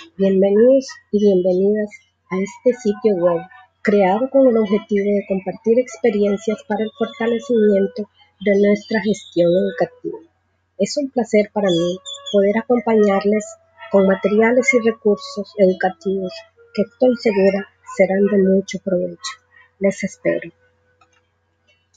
Bienvenidos y bienvenidas a este sitio web creado con el objetivo de compartir experiencias para el fortalecimiento de nuestra gestión educativa. Es un placer para mí poder acompañarles con materiales y recursos educativos que estoy segura serán de mucho provecho. Les espero.